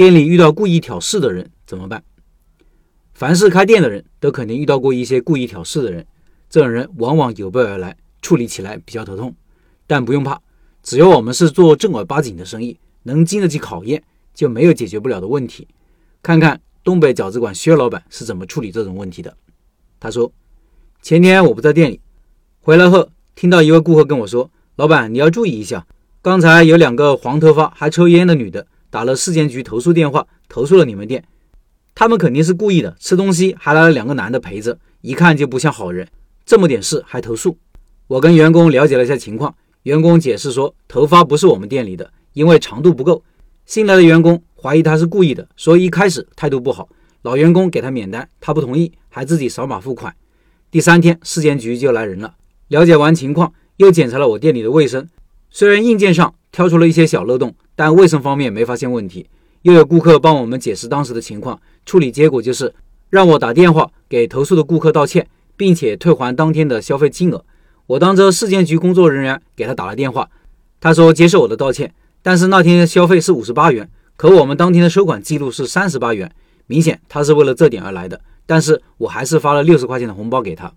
店里遇到故意挑事的人怎么办？凡是开店的人都肯定遇到过一些故意挑事的人，这种人往往有备而来，处理起来比较头痛。但不用怕，只要我们是做正儿八经的生意，能经得起考验，就没有解决不了的问题。看看东北饺子馆薛老板是怎么处理这种问题的。他说：“前天我不在店里，回来后听到一位顾客跟我说，老板你要注意一下，刚才有两个黄头发还抽烟的女的打了市监局投诉电话，投诉了你们店。他们肯定是故意的，吃东西还来了两个男的陪着，一看就不像好人。这么点事还投诉。我跟员工了解了一下情况。”员工解释说，头发不是我们店里的，因为长度不够。新来的员工怀疑他是故意的，所以一开始态度不好。老员工给他免单，他不同意，还自己扫码付款。第三天，市监局就来人了，了解完情况，又检查了我店里的卫生。虽然硬件上挑出了一些小漏洞，但卫生方面没发现问题。又有顾客帮我们解释当时的情况，处理结果就是让我打电话给投诉的顾客道歉，并且退还当天的消费金额。我当着市监局工作人员给他打了电话，他说接受我的道歉，但是那天消费是五十八元，可我们当天的收款记录是三十八元，明显他是为了这点而来的。但是我还是发了六十块钱的红包给他。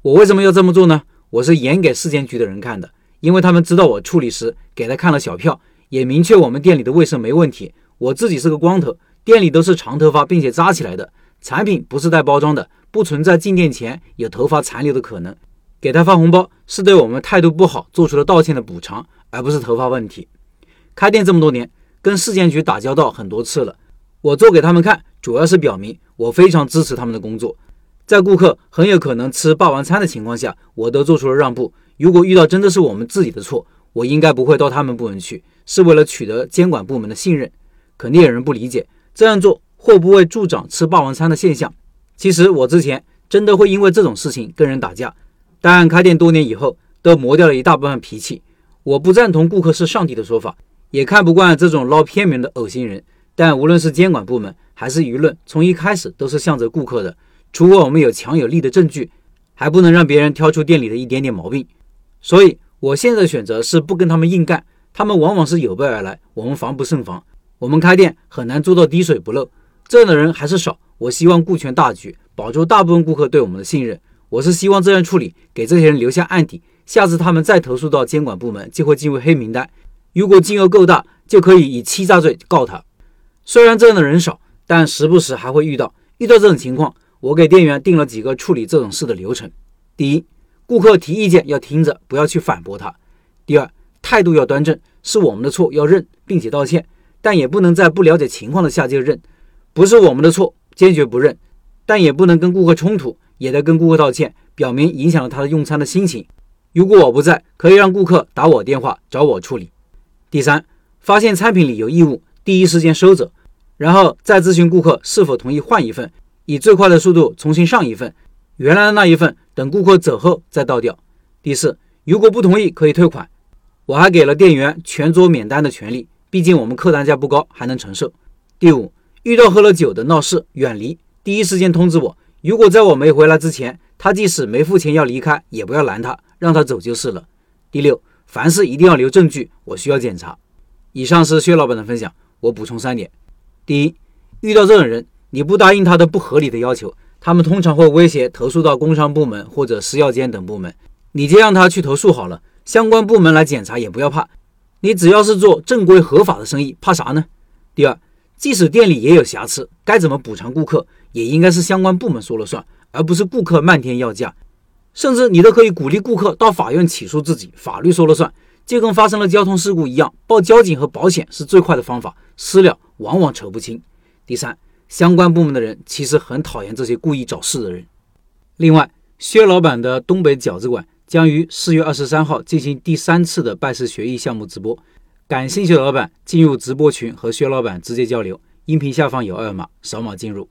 我为什么要这么做呢？我是演给市监局的人看的，因为他们知道我处理时给他看了小票，也明确我们店里的卫生没问题。我自己是个光头，店里都是长头发并且扎起来的，产品不是带包装的，不存在进店前有头发残留的可能。给他发红包是对我们态度不好做出了道歉的补偿，而不是头发问题。开店这么多年，跟市监局打交道很多次了，我做给他们看，主要是表明我非常支持他们的工作。在顾客很有可能吃霸王餐的情况下，我都做出了让步。如果遇到真的是我们自己的错，我应该不会到他们部门去，是为了取得监管部门的信任。肯定有人不理解，这样做会不会助长吃霸王餐的现象？其实我之前真的会因为这种事情跟人打架。但开店多年以后，都磨掉了一大部分脾气。我不赞同“顾客是上帝”的说法，也看不惯这种捞偏门的恶心人。但无论是监管部门还是舆论，从一开始都是向着顾客的。除非我们有强有力的证据，还不能让别人挑出店里的一点点毛病。所以，我现在的选择是不跟他们硬干。他们往往是有备而来，我们防不胜防。我们开店很难做到滴水不漏，这样的人还是少。我希望顾全大局，保住大部分顾客对我们的信任。我是希望这样处理，给这些人留下案底，下次他们再投诉到监管部门，就会进入黑名单。如果金额够大，就可以以欺诈罪告他。虽然这样的人少，但时不时还会遇到。遇到这种情况，我给店员定了几个处理这种事的流程：第一，顾客提意见要听着，不要去反驳他；第二，态度要端正，是我们的错要认并且道歉，但也不能在不了解情况的下就认。不是我们的错，坚决不认，但也不能跟顾客冲突。也得跟顾客道歉，表明影响了他的用餐的心情。如果我不在，可以让顾客打我电话找我处理。第三，发现餐品里有异物，第一时间收走，然后再咨询顾客是否同意换一份，以最快的速度重新上一份，原来的那一份等顾客走后再倒掉。第四，如果不同意可以退款，我还给了店员全桌免单的权利，毕竟我们客单价不高，还能承受。第五，遇到喝了酒的闹事，远离，第一时间通知我。如果在我没回来之前，他即使没付钱要离开，也不要拦他，让他走就是了。第六，凡事一定要留证据，我需要检查。以上是薛老板的分享，我补充三点：第一，遇到这种人，你不答应他的不合理的要求，他们通常会威胁投诉到工商部门或者食药监等部门，你就让他去投诉好了，相关部门来检查也不要怕，你只要是做正规合法的生意，怕啥呢？第二，即使店里也有瑕疵，该怎么补偿顾客？也应该是相关部门说了算，而不是顾客漫天要价。甚至你都可以鼓励顾客到法院起诉自己，法律说了算，就跟发生了交通事故一样，报交警和保险是最快的方法，私了往往扯不清。第三，相关部门的人其实很讨厌这些故意找事的人。另外，薛老板的东北饺子馆将于四月二十三号进行第三次的拜师学艺项目直播，感兴趣的老板进入直播群和薛老板直接交流，音频下方有二维码，扫码进入。